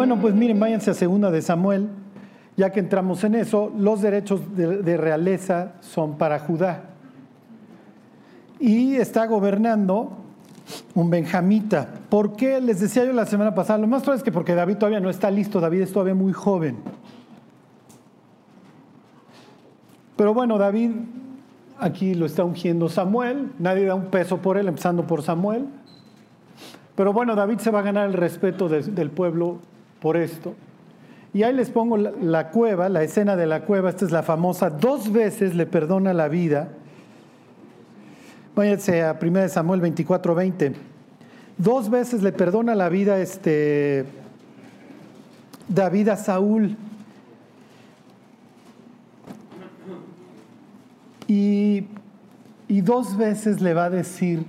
Bueno, pues miren, váyanse a segunda de Samuel, ya que entramos en eso, los derechos de, realeza son para Judá. Y está gobernando un benjamita. ¿Por qué? Les decía yo la semana pasada, lo más probable es que porque David todavía no está listo, David es todavía muy joven. Pero bueno, David aquí lo está ungiendo Samuel, nadie da un peso por él, empezando por Samuel. Pero bueno, David se va a ganar el respeto del pueblo por esto. Y ahí les pongo la, cueva, la escena de la cueva, esta es la famosa, dos veces le perdona la vida Váyanse a 1 Samuel 24, 20. Dos veces le perdona la vida este, David a Saúl. Y, y dos veces le va a decir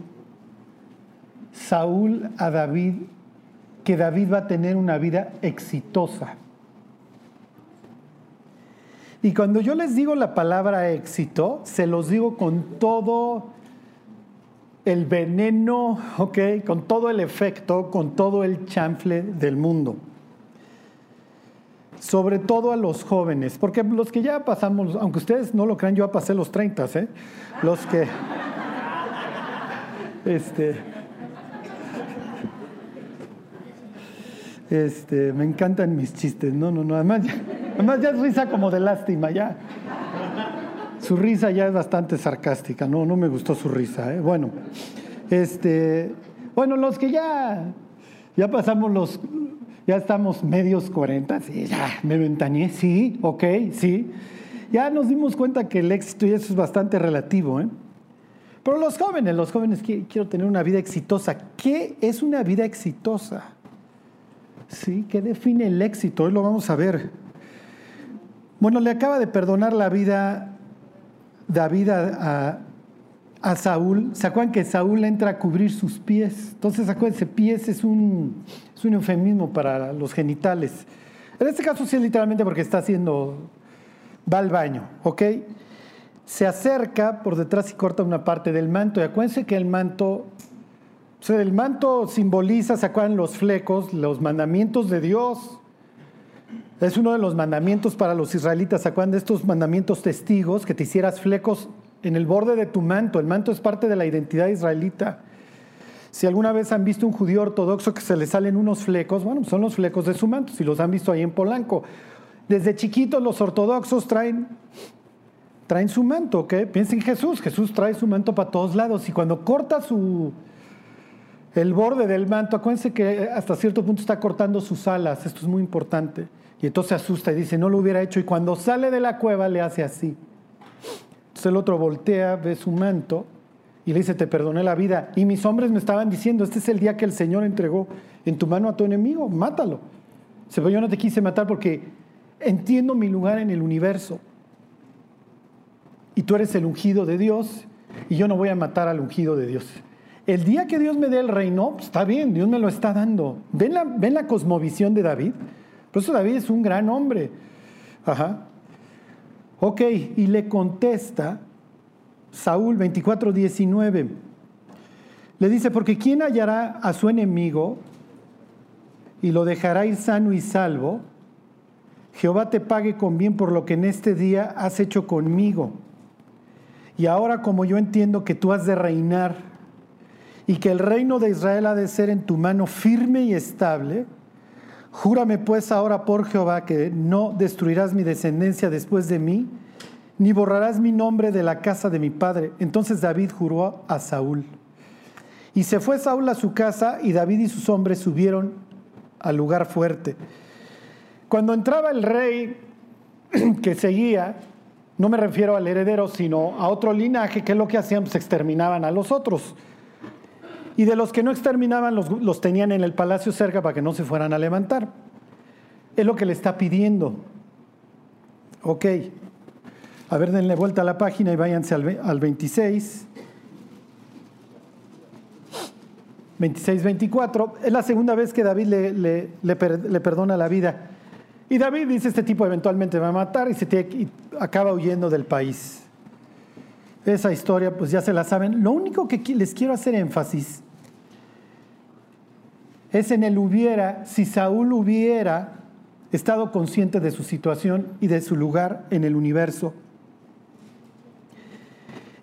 Saúl a David que David va a tener una vida exitosa. Y cuando yo les digo la palabra éxito, se los digo con todo el veneno, con todo el efecto, con todo el chanfle del mundo. Sobre todo a los jóvenes, porque los que ya pasamos, aunque ustedes no lo crean, yo ya pasé los 30, ¿eh? Los que. Este. Este, me encantan mis chistes, no, no, no, además además ya es risa como de lástima, ya. Su risa ya es bastante sarcástica, no, no me gustó su risa. ¿eh? Bueno, este, bueno, los que ya, ya pasamos los, ya estamos medios 40, sí, ya me ventaneé, sí, ok, sí. Ya nos dimos cuenta que el éxito y eso es bastante relativo, ¿eh? Pero los jóvenes, los jóvenes quiero tener una vida exitosa. ¿Qué es una vida exitosa? ¿Sí? ¿Qué define el éxito? Hoy lo vamos a ver. Bueno, le acaba de perdonar la vida David a, Saúl, ¿se acuerdan que Saúl entra a cubrir sus pies? Entonces, acuérdense, pies es un, es un eufemismo para los genitales. En este caso sí es literalmente porque está haciendo, va al baño, ¿ok? Se acerca por detrás y corta una parte del manto. Y acuérdense que el manto, el manto simboliza, ¿se acuerdan los flecos, los mandamientos de Dios? Es uno de los mandamientos para los israelitas. ¿Se acuerdan de estos mandamientos testigos? Que te hicieras flecos en el borde de tu manto. El manto es parte de la identidad israelita. Si alguna vez han visto un judío ortodoxo que se le salen unos flecos, bueno, son los flecos de su manto, si los han visto ahí en Polanco. Desde chiquitos los ortodoxos traen, traen su manto, ¿ok? Piensen en Jesús, Jesús trae su manto para todos lados y cuando corta su, el borde del manto, acuérdense que hasta cierto punto está cortando sus alas, esto es muy importante. Y entonces se asusta y dice, no lo hubiera hecho. Y cuando sale de la cueva le hace así. Entonces el otro voltea, ve su manto y le dice, te perdoné la vida. Y mis hombres me estaban diciendo, este es el día que el Señor entregó en tu mano a tu enemigo, mátalo. Dice, pero yo no te quise matar porque entiendo mi lugar en el universo. Y tú eres el ungido de Dios y yo no voy a matar al ungido de Dios. El día que Dios me dé el reino, está bien, Dios me lo está dando. ¿Ven la, ven la cosmovisión de David? Por eso David es un gran hombre. Ajá. Ok, y le contesta Saúl 24, 19. Le dice, porque ¿quién hallará a su enemigo y lo dejará ir sano y salvo? Jehová te pague con bien por lo que en este día has hecho conmigo. Y ahora como yo entiendo que tú has de reinar y que el reino de Israel ha de ser en tu mano firme y estable, Júrame pues ahora por Jehová que no destruirás mi descendencia después de mí, ni borrarás mi nombre de la casa de mi padre. Entonces David juró a Saúl. Y se fue Saúl a su casa y David y sus hombres subieron al lugar fuerte. Cuando entraba el rey que seguía, no me refiero al heredero, sino a otro linaje, que es lo que hacían, pues exterminaban a los otros. Y de los que no exterminaban, los, tenían en el palacio cerca para que no se fueran a levantar. Es lo que le está pidiendo. Ok. A ver, denle vuelta a la página y váyanse al, 26. 26, 24. Es la segunda vez que David le, le, perdona la vida. Y David dice, este tipo eventualmente va a matar y, se y acaba huyendo del país. Esa historia, pues ya se la saben. Lo único que les quiero hacer énfasis es en el hubiera, si Saúl hubiera estado consciente de su situación y de su lugar en el universo.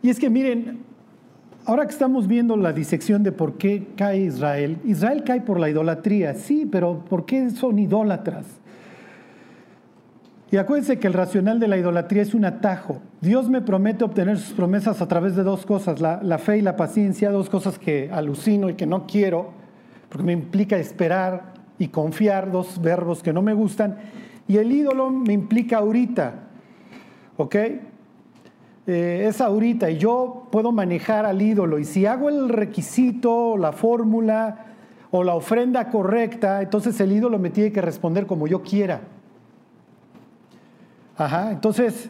Y es que miren, ahora que estamos viendo la disección de por qué cae Israel, Israel cae por la idolatría, sí, pero ¿por qué son idólatras? Y acuérdense que el racional de la idolatría es un atajo. Dios me promete obtener sus promesas a través de dos cosas, la, fe y la paciencia, dos cosas que alucino y que no quiero, porque me implica esperar y confiar, dos verbos que no me gustan. Y el ídolo me implica ahorita, ¿ok? Eh, es ahorita y yo puedo manejar al ídolo. Y si hago el requisito, la fórmula o la ofrenda correcta, entonces el ídolo me tiene que responder como yo quiera. Ajá, entonces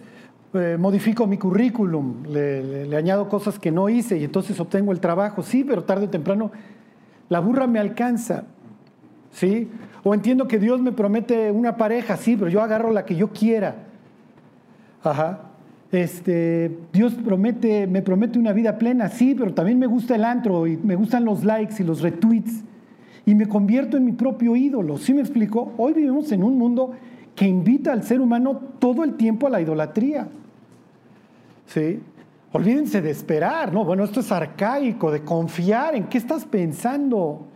eh, modifico mi currículum, le, añado cosas que no hice y entonces obtengo el trabajo. Sí, pero tarde o temprano la burra me alcanza. ¿Sí? O entiendo que Dios me promete una pareja, sí, pero yo agarro la que yo quiera. Ajá. Este, Dios promete, me promete una vida plena, sí, pero también me gusta el antro y me gustan los likes y los retweets y me convierto en mi propio ídolo. ¿Sí me explico? Hoy vivimos en un mundo que invita al ser humano todo el tiempo a la idolatría. ¿Sí? Olvídense de esperar, ¿no? Bueno, esto es arcaico, de confiar en qué estás pensando.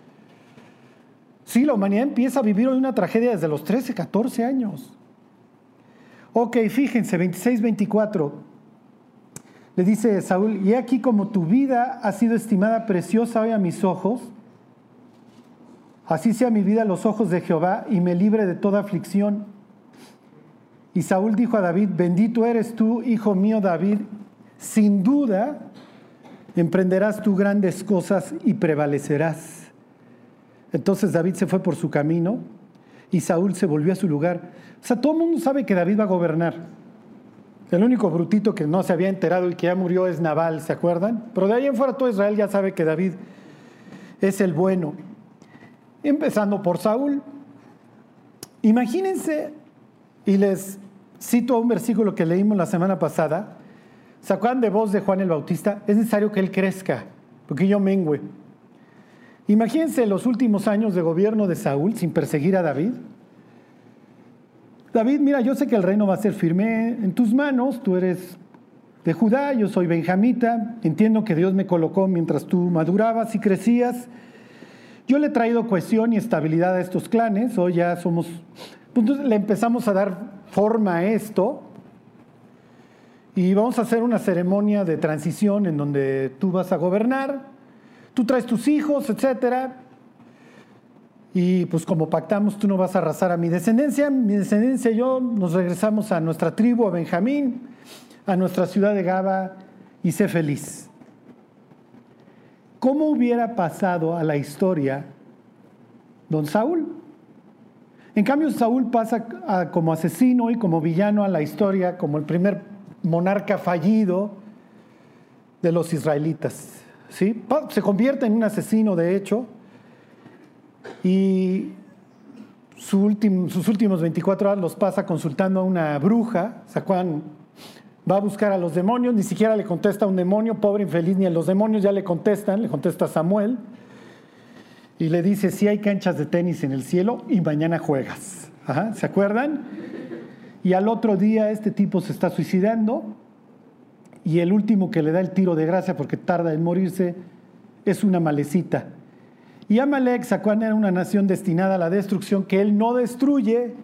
Sí, la humanidad empieza a vivir hoy una tragedia desde los 13, 14 años. Ok, fíjense, 26, 24. Le dice Saúl, y aquí como tu vida ha sido estimada preciosa hoy a mis ojos, así sea mi vida a los ojos de Jehová y me libre de toda aflicción. Y Saúl dijo a David, bendito eres tú, hijo mío David, sin duda emprenderás tú grandes cosas y prevalecerás. Entonces David se fue por su camino y Saúl se volvió a su lugar. O sea, todo el mundo sabe que David va a gobernar. El único brutito que no se había enterado y que ya murió es Nabal, ¿se acuerdan? Pero de ahí en fuera todo Israel ya sabe que David es el bueno. Empezando por Saúl. Imagínense y les cito un versículo que leímos la semana pasada. ¿Se acuerdan de voz de Juan el Bautista? Es necesario que él crezca, porque yo mengüe. Imagínense los últimos años de gobierno de Saúl sin perseguir a David. David, mira, yo sé que el reino va a ser firme en tus manos, tú eres de Judá, yo soy benjamita, entiendo que Dios me colocó mientras tú madurabas y crecías. Yo le he traído cohesión y estabilidad a estos clanes, hoy ya somos pues, le empezamos a dar forma a esto y vamos a hacer una ceremonia de transición en donde tú vas a gobernar, tú traes tus hijos, etcétera. Y pues como pactamos, tú no vas a arrasar a mi descendencia, mi descendencia y yo nos regresamos a nuestra tribu, a Benjamín, a nuestra ciudad de Gaba y sé feliz. ¿Cómo hubiera pasado a la historia don Saúl? En cambio, Saúl pasa como asesino y como villano a la historia, como el primer monarca fallido de los israelitas. ¿sí? Se convierte en un asesino, de hecho, y sus últimos 24 horas los pasa consultando a una bruja. Sacuán va a buscar a los demonios, ni siquiera le contesta a un demonio, pobre infeliz, ni a los demonios ya le contestan, le contesta Samuel y le dice, si hay canchas de tenis en el cielo y mañana juegas. ¿Se acuerdan? Y al otro día este tipo se está suicidando y el último que le da el tiro de gracia porque tarda en morirse es una malecita. Y Amalek, Sacuán era una nación destinada a la destrucción que él no destruye.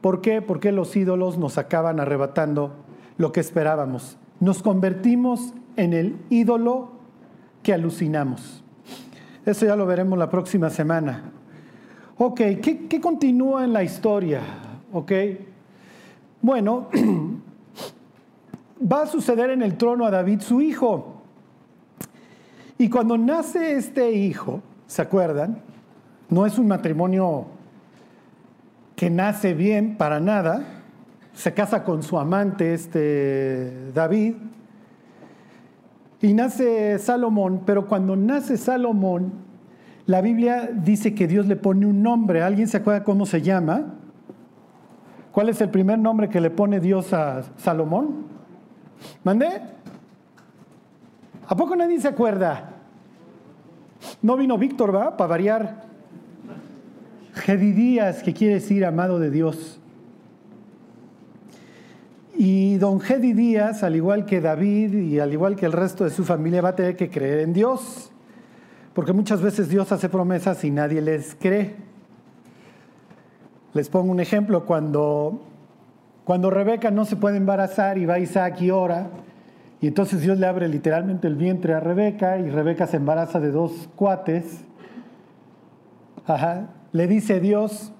¿Por qué? Porque los ídolos nos acaban arrebatando lo que esperábamos. Nos convertimos en el ídolo que alucinamos. Eso ya lo veremos la próxima semana. Ok, ¿qué, continúa en la historia? Ok, bueno, va a suceder en el trono a David su hijo. Y cuando nace este hijo, ¿se acuerdan? No es un matrimonio que nace bien para nada. Se casa con su amante, este David, y nace Salomón, pero cuando nace Salomón, la Biblia dice que Dios le pone un nombre. ¿Alguien se acuerda cómo se llama? ¿Cuál es el primer nombre que le pone Dios a Salomón? ¿Mandé? ¿A poco nadie se acuerda? No vino Víctor, ¿va? Para variar. Gedidías, que quiere decir amado de Dios. Y don Gedidías, al igual que David y al igual que el resto de su familia, va a tener que creer en Dios. Porque muchas veces Dios hace promesas y nadie les cree. Les pongo un ejemplo, cuando, cuando Rebeca no se puede embarazar y va Isaac y ora, y entonces Dios le abre literalmente el vientre a Rebeca y Rebeca se embaraza de dos cuates. Ajá. Le dice Dios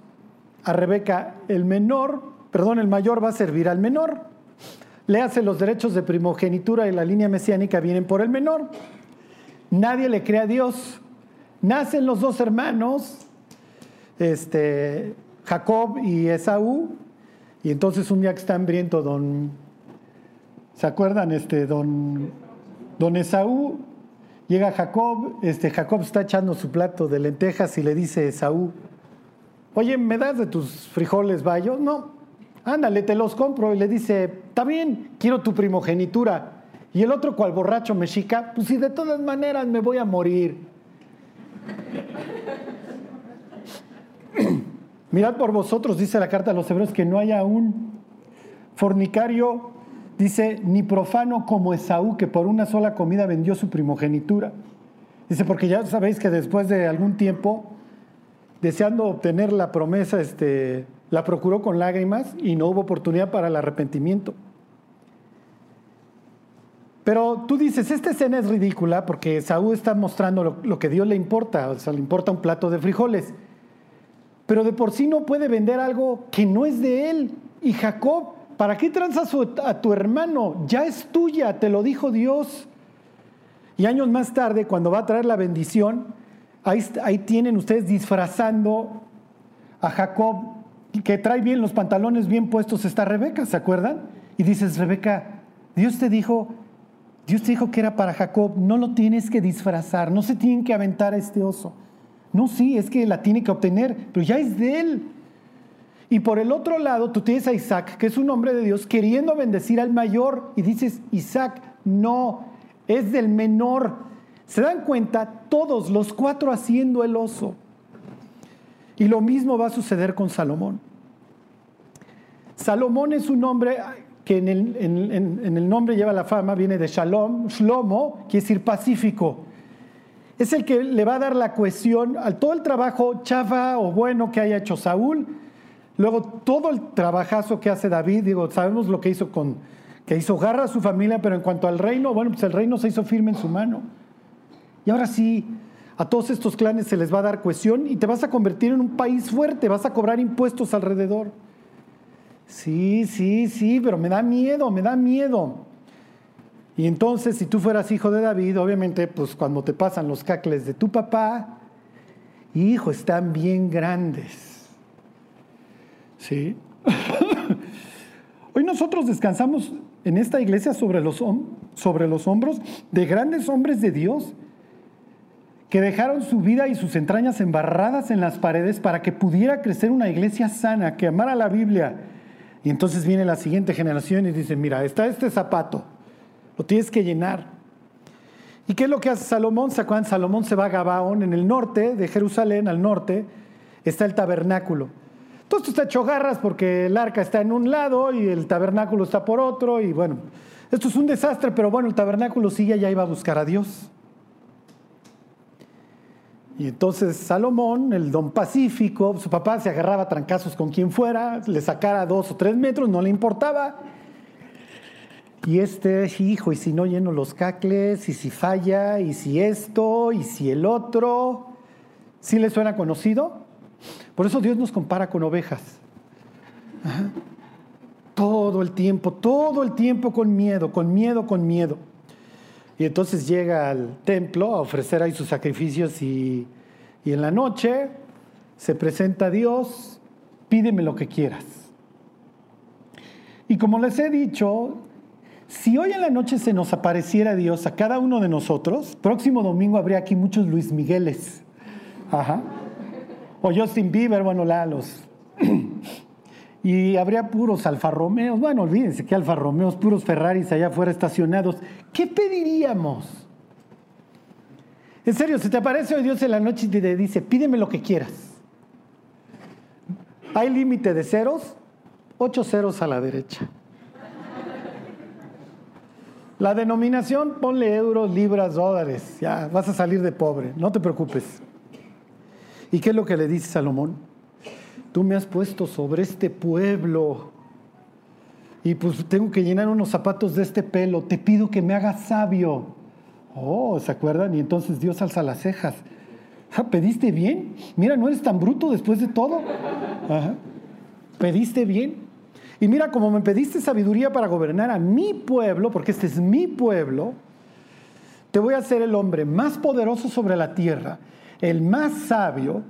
a Rebeca, el menor, perdón, el mayor va a servir al menor. Le hace los derechos de primogenitura y la línea mesiánica vienen por el menor. Nadie le cree a Dios. Nacen los dos hermanos, este, Jacob y Esaú, y entonces un día que está hambriento, don, ¿se acuerdan? Este, don, don Esaú, llega Jacob, este, Jacob está echando su plato de lentejas y le dice a Esaú, oye, ¿me das de tus frijoles bayos? No, ándale, te los compro. Y le dice, está bien, quiero tu primogenitura. Y el otro, cual borracho mexica, pues si de todas maneras me voy a morir. Mirad por vosotros, dice la carta a los hebreos, que no haya un fornicario, dice, ni profano como Esaú, que por una sola comida vendió su primogenitura. Dice, porque ya sabéis que después de algún tiempo, deseando obtener la promesa, este, la procuró con lágrimas y no hubo oportunidad para el arrepentimiento. Pero tú dices, esta escena es ridícula porque Saúl está mostrando lo, que Dios le importa, o sea, le importa un plato de frijoles. Pero de por sí no puede vender algo que no es de él. Y Jacob, ¿para qué transas a tu hermano? Ya es tuya, te lo dijo Dios. Y años más tarde, cuando va a traer la bendición, ahí tienen ustedes disfrazando a Jacob, que trae bien los pantalones bien puestos, está Rebeca, ¿se acuerdan? Y dices, Rebeca, Dios te dijo Dios te dijo que era para Jacob, no lo tienes que disfrazar, no se tiene que aventar a este oso. No, sí, es que la tiene que obtener, pero ya es de él. Y por el otro lado, tú tienes a Isaac, que es un hombre de Dios, queriendo bendecir al mayor, y dices, Isaac, no, es del menor. Se dan cuenta, todos los cuatro haciendo el oso. Y lo mismo va a suceder con Salomón. Salomón es un hombre, que en el, nombre lleva la fama, viene de Shalom, Shlomo, quiere decir pacífico. Es el que le va a dar la cohesión a todo el trabajo chafa o bueno que haya hecho Saúl. Luego todo el trabajazo que hace David, digo, sabemos lo que hizo con, que hizo garra a su familia, pero en cuanto al reino, bueno, pues el reino se hizo firme en su mano. Y ahora sí, a todos estos clanes se les va a dar cohesión y te vas a convertir en un país fuerte, vas a cobrar impuestos alrededor. Sí, sí, sí, pero me da miedo, me da miedo. Y entonces, si tú fueras hijo de David, obviamente, pues cuando te pasan los cacles de tu papá, hijo, están bien grandes. ¿Sí? Hoy nosotros descansamos en esta iglesia sobre los, sobre los hombros de grandes hombres de Dios que dejaron su vida y sus entrañas embarradas en las paredes para que pudiera crecer una iglesia sana, que amara la Biblia, y entonces viene la siguiente generación y dice, mira, está este zapato, lo tienes que llenar. ¿Y qué es lo que hace Salomón? ¿Se Salomón se va a Gabaón, en el norte de Jerusalén, al norte, está el tabernáculo. Todo esto está hecho garras porque el arca está en un lado y el tabernáculo está por otro. Y bueno, esto es un desastre, pero bueno, el tabernáculo sigue, ya iba a buscar a Dios. Y entonces Salomón, el don pacífico, su papá se agarraba a trancazos con quien fuera, le sacara dos o tres metros, no le importaba. Y este hijo, y si no lleno los cacles, y si falla, y si esto, y si el otro, ¿sí le suena conocido? Por eso Dios nos compara con ovejas. Todo el tiempo, todo el tiempo con miedo, con miedo, con miedo. Y entonces llega al templo a ofrecer ahí sus sacrificios y, y en la noche se presenta a Dios, pídeme lo que quieras. Y como les he dicho, si hoy en la noche se nos apareciera Dios a cada uno de nosotros, próximo domingo habría aquí muchos Luis Migueles. Ajá. O Justin Bieber, bueno, Lalos. Y habría puros Alfa Romeos. Bueno, olvídense que Alfa Romeos, puros Ferraris allá afuera estacionados. ¿Qué pediríamos? En serio, si te aparece hoy Dios en la noche y te dice, pídeme lo que quieras. ¿Hay límite de ceros? Ocho ceros a la derecha. La denominación, ponle euros, libras, dólares. Ya, vas a salir de pobre, no te preocupes. ¿Y qué es lo que le dice Salomón? Tú me has puesto sobre este pueblo y pues tengo que llenar unos zapatos de este pelo. Te pido que me hagas sabio. Oh, ¿se acuerdan? Y entonces Dios alza las cejas. Ah, ¿Pediste bien? Mira, no eres tan bruto después de todo. ¿Pediste bien? Y mira, como me pediste sabiduría para gobernar a mi pueblo, porque este es mi pueblo, te voy a hacer el hombre más poderoso sobre la tierra, el más sabio,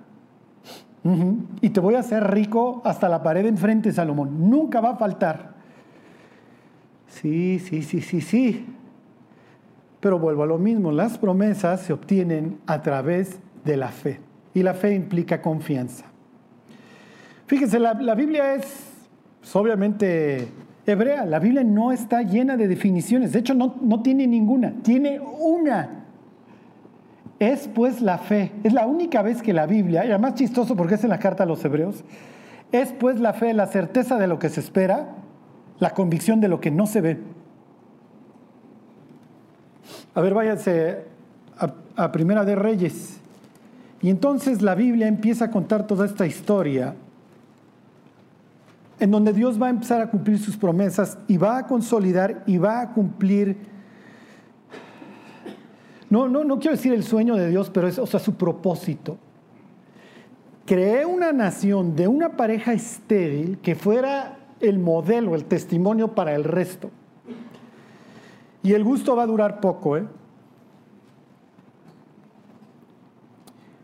y te voy a hacer rico hasta la pared enfrente, Salomón. Nunca va a faltar. Sí, sí, sí, sí, sí. Pero vuelvo a lo mismo, las promesas se obtienen a través de la fe. Y la fe implica confianza. Fíjense, la, la Biblia es pues, obviamente hebrea. La Biblia no está llena de definiciones, de hecho no, no tiene ninguna, tiene una. Es pues la fe. Es la única vez que la Biblia, y además chistoso porque es en la carta a los hebreos, es pues la fe, la certeza de lo que se espera, la convicción de lo que no se ve. A ver, váyanse a, a Primera de Reyes. Y entonces la Biblia empieza a contar toda esta historia en donde Dios va a empezar a cumplir sus promesas y va a consolidar y va a cumplir, no, no, no quiero decir el sueño de Dios, pero es o sea, su propósito. Creé una nación de una pareja estéril que fuera el modelo, el testimonio para el resto. Y el gusto va a durar poco, ¿eh?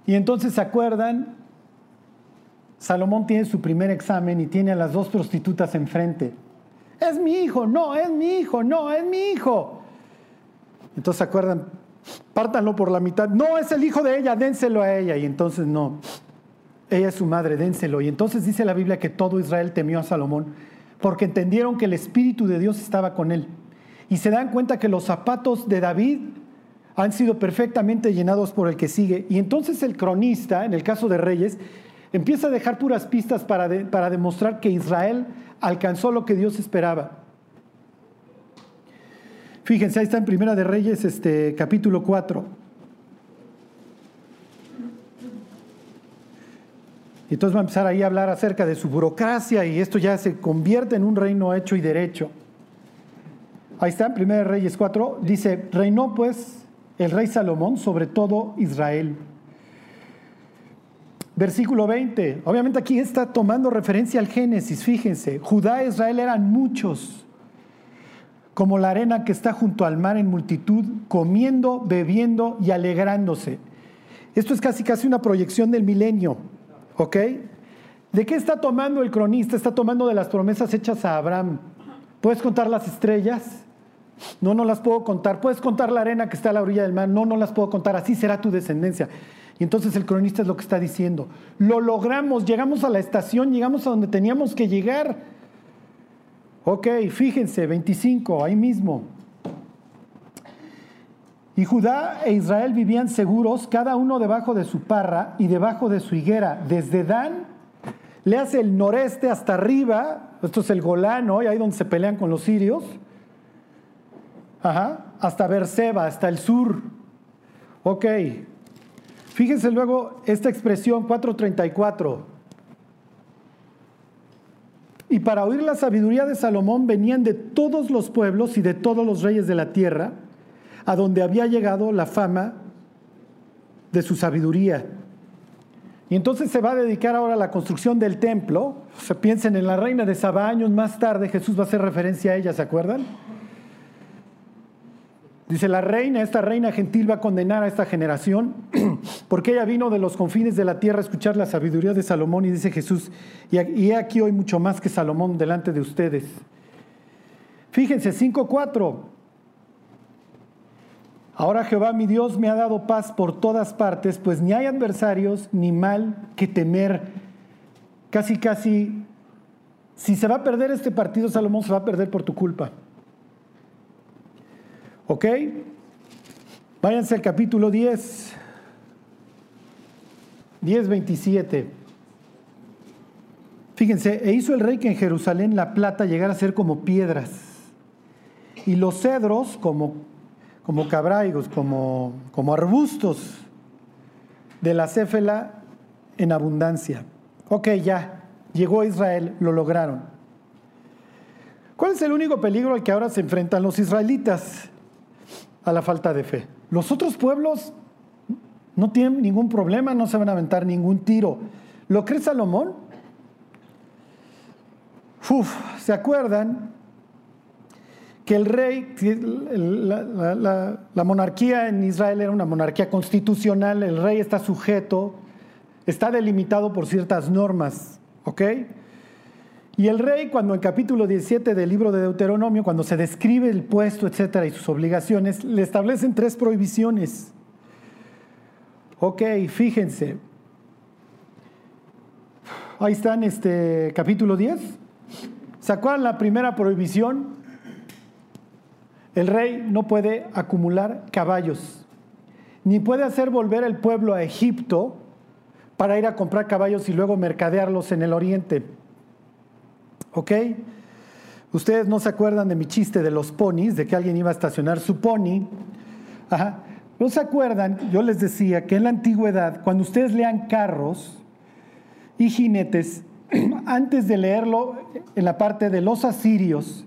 Y entonces se acuerdan Salomón tiene su primer examen y tiene a las dos prostitutas enfrente. Es mi hijo, no, es mi hijo, no, es mi hijo. Entonces se acuerdan, pártanlo por la mitad. No, es el hijo de ella, dénselo a ella. Y entonces no, ella es su madre, dénselo. Y entonces dice la Biblia que todo Israel temió a Salomón porque entendieron que el Espíritu de Dios estaba con él. Y se dan cuenta que los zapatos de David han sido perfectamente llenados por el que sigue. Y entonces el cronista, en el caso de Reyes, empieza a dejar puras pistas para, para demostrar que Israel alcanzó lo que Dios esperaba. Fíjense, ahí está en Primera de Reyes, este, capítulo 4. Y entonces va a empezar ahí a hablar acerca de su burocracia y esto ya se convierte en un reino hecho y derecho. Ahí está, en Primera de Reyes 4, dice, reinó pues el rey Salomón sobre todo Israel. Versículo 20. Obviamente aquí está tomando referencia al Génesis. Fíjense, Judá e Israel eran muchos, como la arena que está junto al mar en multitud, comiendo, bebiendo y alegrándose. Esto es casi casi una proyección del milenio. ¿Ok? ¿De qué está tomando el cronista? Está tomando de las promesas hechas a Abraham. ¿Puedes contar las estrellas? No, no las puedo contar. ¿Puedes contar la arena que está a la orilla del mar? No, no las puedo contar. Así será tu descendencia. Y entonces el cronista es lo que está diciendo. Lo logramos, llegamos a la estación, llegamos a donde teníamos que llegar. Ok, fíjense, 25, ahí mismo. Y Judá e Israel vivían seguros, cada uno debajo de su parra y debajo de su higuera. Desde Dan le hace el noreste hasta arriba, esto es el Golán, ¿no? Y ahí donde se pelean con los sirios. Ajá, hasta Berseba, hasta el sur. Ok, Fíjense luego esta expresión 434. Y para oír la sabiduría de Salomón venían de todos los pueblos y de todos los reyes de la tierra, a donde había llegado la fama de su sabiduría. Y entonces se va a dedicar ahora a la construcción del templo. Se piensen en la reina de Saba años más tarde, Jesús va a hacer referencia a ella, ¿se acuerdan? Dice, la reina, esta reina gentil va a condenar a esta generación porque ella vino de los confines de la tierra a escuchar la sabiduría de Salomón y dice Jesús, y he aquí hoy mucho más que Salomón delante de ustedes. Fíjense, 5.4. Ahora Jehová mi Dios me ha dado paz por todas partes, pues ni hay adversarios ni mal que temer. Casi, casi, si se va a perder este partido, Salomón se va a perder por tu culpa. ¿Ok? Váyanse al capítulo 10, 10, 27. Fíjense, e hizo el rey que en Jerusalén la plata llegara a ser como piedras y los cedros como, como cabraigos, como, como arbustos de la céfela en abundancia. Ok, ya, llegó a Israel, lo lograron. ¿Cuál es el único peligro al que ahora se enfrentan los israelitas? A la falta de fe. Los otros pueblos no tienen ningún problema, no se van a aventar ningún tiro. ¿Lo cree Salomón? Uf, ¿se acuerdan que el rey, la, la, monarquía en Israel era una monarquía constitucional, el rey está sujeto, está delimitado por ciertas normas, ¿ok? Y el rey, cuando en capítulo 17 del libro de Deuteronomio, cuando se describe el puesto, etcétera, y sus obligaciones, le establecen tres prohibiciones. Ok, fíjense. Ahí están, este capítulo 10. ¿Se acuerdan la primera prohibición? El rey no puede acumular caballos, ni puede hacer volver el pueblo a Egipto para ir a comprar caballos y luego mercadearlos en el oriente. ¿Ok? Ustedes no se acuerdan de mi chiste de los ponis, de que alguien iba a estacionar su pony. Ajá. ¿No se acuerdan? Yo les decía que en la antigüedad, cuando ustedes lean carros y jinetes, antes de leerlo en la parte de los asirios,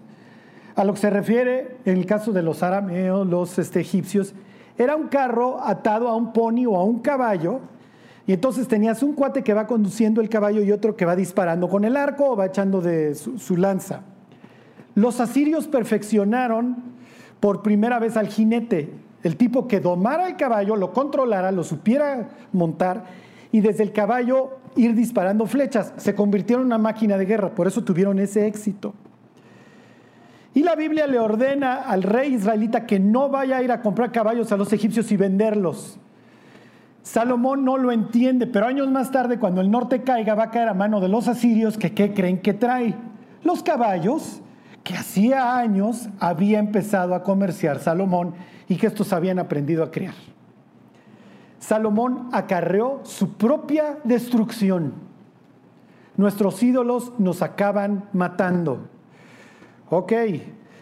a lo que se refiere en el caso de los arameos, los este, egipcios, era un carro atado a un pony o a un caballo, y entonces tenías un cuate que va conduciendo el caballo y otro que va disparando con el arco o va echando de su, lanza. Los asirios perfeccionaron por primera vez al jinete, el tipo que domara el caballo, lo controlara, lo supiera montar y desde el caballo ir disparando flechas. Se convirtieron en una máquina de guerra, por eso tuvieron ese éxito. Y la Biblia le ordena al rey israelita que no vaya a ir a comprar caballos a los egipcios y venderlos. Salomón no lo entiende, pero años más tarde, cuando el norte caiga, va a caer a mano de los asirios que ¿qué creen que trae? Los caballos que hacía años había empezado a comerciar Salomón y que estos habían aprendido a criar. Salomón acarreó su propia destrucción. Nuestros ídolos nos acaban matando. Ok,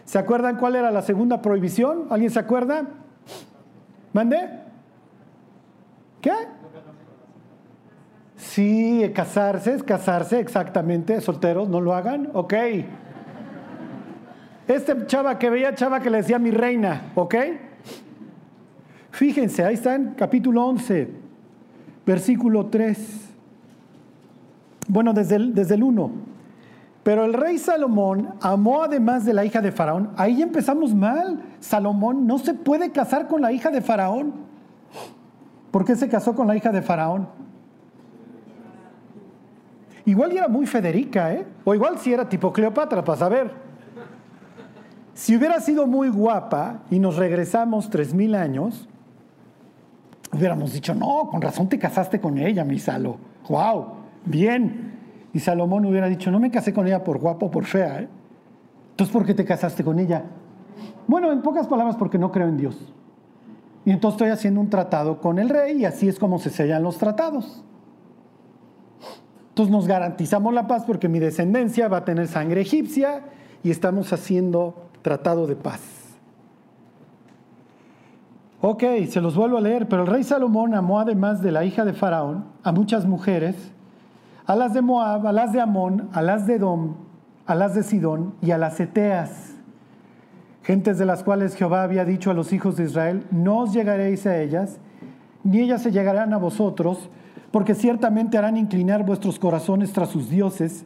¿se acuerdan cuál era la segunda prohibición? ¿Alguien se acuerda? ¿Mande? ¿Qué? Sí, casarse, es casarse, exactamente, solteros, no lo hagan, ok. Este chava que veía, chava que le decía mi reina, ok. Fíjense, ahí está capítulo 11, versículo 3. Bueno, desde el, desde el 1. Pero el rey Salomón amó además de la hija de Faraón. Ahí empezamos mal. Salomón no se puede casar con la hija de Faraón. ¿Por qué se casó con la hija de Faraón? Igual era muy Federica, ¿eh? O igual si era tipo Cleopatra, para saber. Si hubiera sido muy guapa y nos regresamos tres mil años, hubiéramos dicho, no, con razón te casaste con ella, mi Salo. ¡Wow! Bien. Y Salomón hubiera dicho, no me casé con ella por guapo o por fea, ¿eh? Entonces, ¿por qué te casaste con ella? Bueno, en pocas palabras, porque no creo en Dios. Y entonces estoy haciendo un tratado con el rey y así es como se sellan los tratados. Entonces nos garantizamos la paz porque mi descendencia va a tener sangre egipcia y estamos haciendo tratado de paz. Ok, se los vuelvo a leer, pero el rey Salomón amó además de la hija de Faraón a muchas mujeres, a las de Moab, a las de Amón, a las de Edom, a las de Sidón y a las Eteas gentes de las cuales Jehová había dicho a los hijos de Israel, no os llegaréis a ellas, ni ellas se llegarán a vosotros, porque ciertamente harán inclinar vuestros corazones tras sus dioses.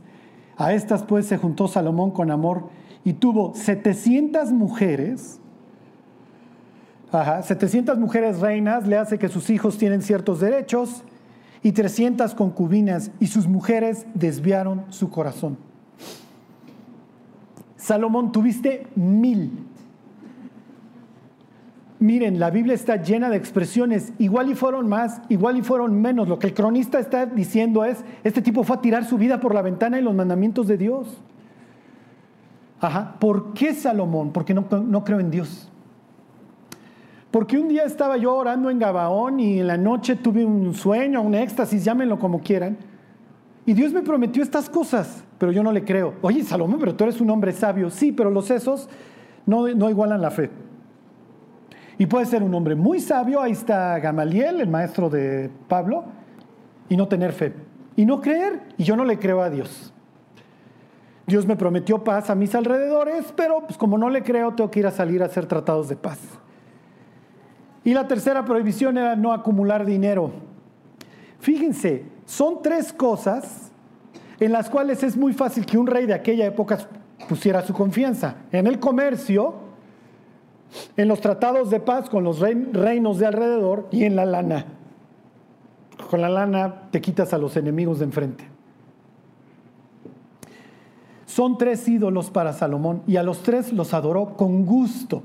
A estas pues se juntó Salomón con amor y tuvo 700 mujeres. Ajá, 700 mujeres reinas le hace que sus hijos tienen ciertos derechos y 300 concubinas y sus mujeres desviaron su corazón. Salomón, tuviste mil Miren, la Biblia está llena de expresiones, igual y fueron más, igual y fueron menos. Lo que el cronista está diciendo es, este tipo fue a tirar su vida por la ventana y los mandamientos de Dios. Ajá, ¿por qué Salomón? Porque no, no creo en Dios. Porque un día estaba yo orando en Gabaón y en la noche tuve un sueño, un éxtasis, llámenlo como quieran. Y Dios me prometió estas cosas, pero yo no le creo. Oye, Salomón, pero tú eres un hombre sabio. Sí, pero los sesos no, no igualan la fe. Y puede ser un hombre muy sabio, ahí está Gamaliel, el maestro de Pablo, y no tener fe. Y no creer, y yo no le creo a Dios. Dios me prometió paz a mis alrededores, pero pues como no le creo, tengo que ir a salir a hacer tratados de paz. Y la tercera prohibición era no acumular dinero. Fíjense, son tres cosas en las cuales es muy fácil que un rey de aquella época pusiera su confianza. En el comercio, en los tratados de paz con los reinos de alrededor y en la lana. Con la lana te quitas a los enemigos de enfrente. Son tres ídolos para Salomón y a los tres los adoró con gusto.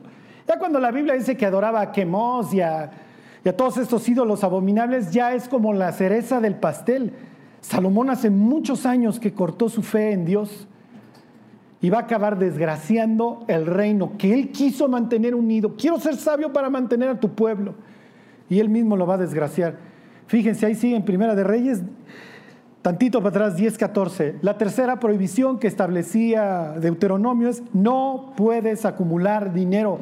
Ya cuando la Biblia dice que adoraba a Quemos y a, y a todos estos ídolos abominables, ya es como la cereza del pastel. Salomón hace muchos años que cortó su fe en Dios y va a acabar desgraciando el reino que él quiso mantener unido. Quiero ser sabio para mantener a tu pueblo. Y él mismo lo va a desgraciar. Fíjense, ahí sigue en Primera de Reyes, tantito para atrás, 10, 14. La tercera prohibición que establecía Deuteronomio es, no puedes acumular dinero.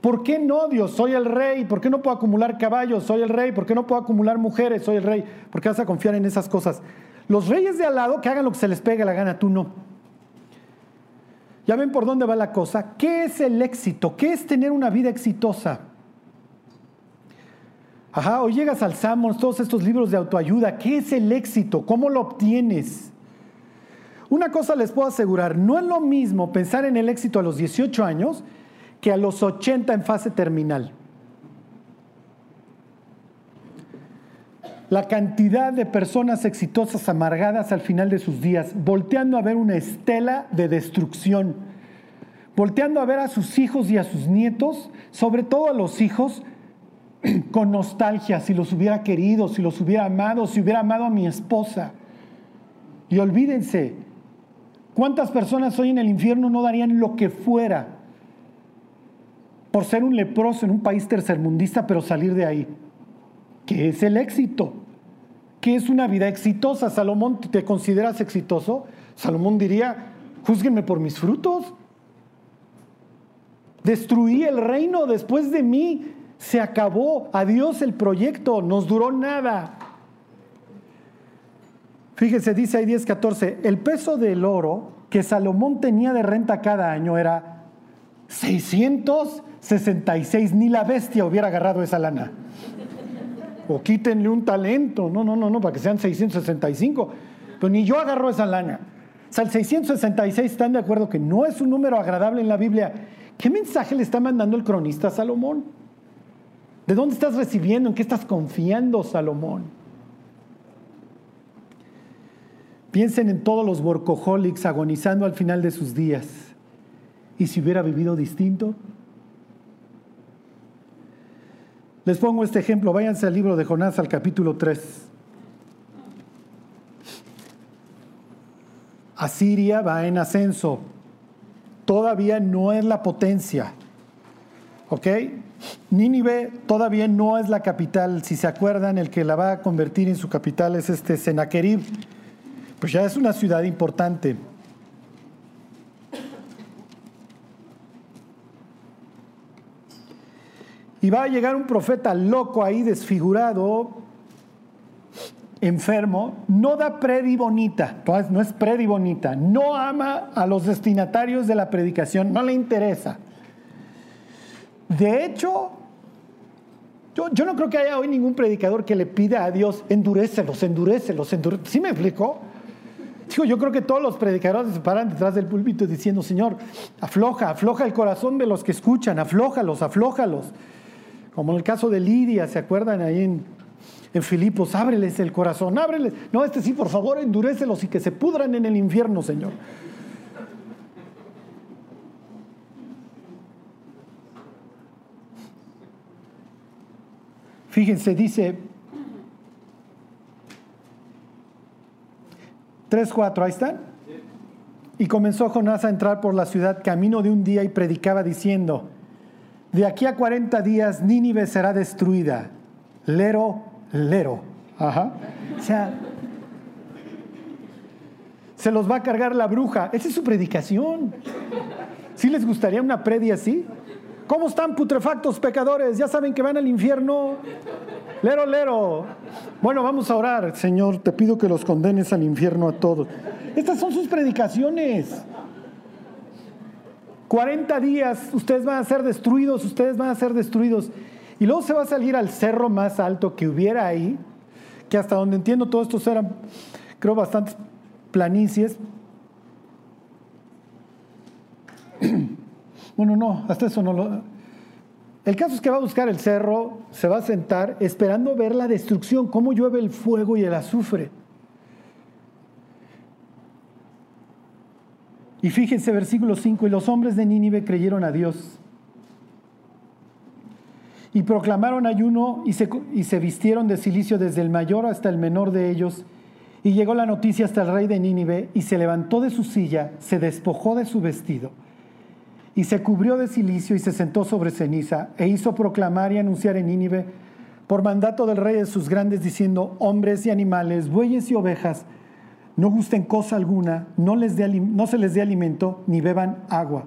¿Por qué no, Dios? Soy el rey. ¿Por qué no puedo acumular caballos? Soy el rey. ¿Por qué no puedo acumular mujeres? Soy el rey. ¿Por qué vas a confiar en esas cosas? Los reyes de al lado que hagan lo que se les pegue la gana, tú no. ¿Ya ven por dónde va la cosa? ¿Qué es el éxito? ¿Qué es tener una vida exitosa? Ajá, o llegas al Samos, todos estos libros de autoayuda. ¿Qué es el éxito? ¿Cómo lo obtienes? Una cosa les puedo asegurar, no es lo mismo pensar en el éxito a los 18 años que a los 80 en fase terminal. La cantidad de personas exitosas amargadas al final de sus días, volteando a ver una estela de destrucción, volteando a ver a sus hijos y a sus nietos, sobre todo a los hijos, con nostalgia, si los hubiera querido, si los hubiera amado, si hubiera amado a mi esposa. Y olvídense, ¿cuántas personas hoy en el infierno no darían lo que fuera por ser un leproso en un país tercermundista, pero salir de ahí? ¿Qué es el éxito? ¿Qué es una vida exitosa? Salomón, ¿te consideras exitoso? Salomón diría, júzguenme por mis frutos. Destruí el reino después de mí. Se acabó. Adiós el proyecto. Nos duró nada. Fíjese, dice ahí 10:14, el peso del oro que Salomón tenía de renta cada año era 666. Ni la bestia hubiera agarrado esa lana o quítenle un talento. No, no, no, no, para que sean 665. Pero ni yo agarro esa lana. O sea, el 666 están de acuerdo que no es un número agradable en la Biblia. ¿Qué mensaje le está mandando el cronista a Salomón? ¿De dónde estás recibiendo? ¿En qué estás confiando, Salomón? Piensen en todos los workaholics agonizando al final de sus días. ¿Y si hubiera vivido distinto? Les pongo este ejemplo, váyanse al libro de Jonás al capítulo 3. Asiria va en ascenso, todavía no es la potencia, ¿ok? Nínive todavía no es la capital, si se acuerdan, el que la va a convertir en su capital es este Senaquerib, pues ya es una ciudad importante. Y va a llegar un profeta loco ahí, desfigurado, enfermo, no da predi bonita, no es predi bonita, no ama a los destinatarios de la predicación, no le interesa. De hecho, yo, no creo que haya hoy ningún predicador que le pida a Dios, endurécelos, endurécelos, endurécelos. ¿Sí me explico? Digo, yo creo que todos los predicadores se paran detrás del púlpito diciendo, Señor, afloja, afloja el corazón de los que escuchan, aflójalos, aflójalos. Como en el caso de Lidia, ¿se acuerdan ahí en, en Filipos? Ábreles el corazón, ábreles. No, este sí, por favor, endurécelos y que se pudran en el infierno, Señor. Fíjense, dice 3.4, ahí están. Y comenzó Jonás a entrar por la ciudad camino de un día y predicaba diciendo, de aquí a 40 días Nínive será destruida. Lero, lero. Ajá. O sea, se los va a cargar la bruja. Esa es su predicación. ¿Sí les gustaría una predia así? ¿Cómo están putrefactos pecadores? ¿Ya saben que van al infierno? Lero, lero. Bueno, vamos a orar. Señor, te pido que los condenes al infierno a todos. Estas son sus predicaciones. 40 días, ustedes van a ser destruidos, ustedes van a ser destruidos. Y luego se va a salir al cerro más alto que hubiera ahí, que hasta donde entiendo todo esto eran, creo, bastantes planicies. Bueno, no, hasta eso no lo... El caso es que va a buscar el cerro, se va a sentar esperando ver la destrucción, cómo llueve el fuego y el azufre. Y fíjense versículo 5, y los hombres de Nínive creyeron a Dios y proclamaron ayuno y se, y se vistieron de silicio desde el mayor hasta el menor de ellos. Y llegó la noticia hasta el rey de Nínive y se levantó de su silla, se despojó de su vestido y se cubrió de silicio y se sentó sobre ceniza e hizo proclamar y anunciar en Nínive por mandato del rey de sus grandes diciendo, hombres y animales, bueyes y ovejas, no gusten cosa alguna, no, les no se les dé alimento ni beban agua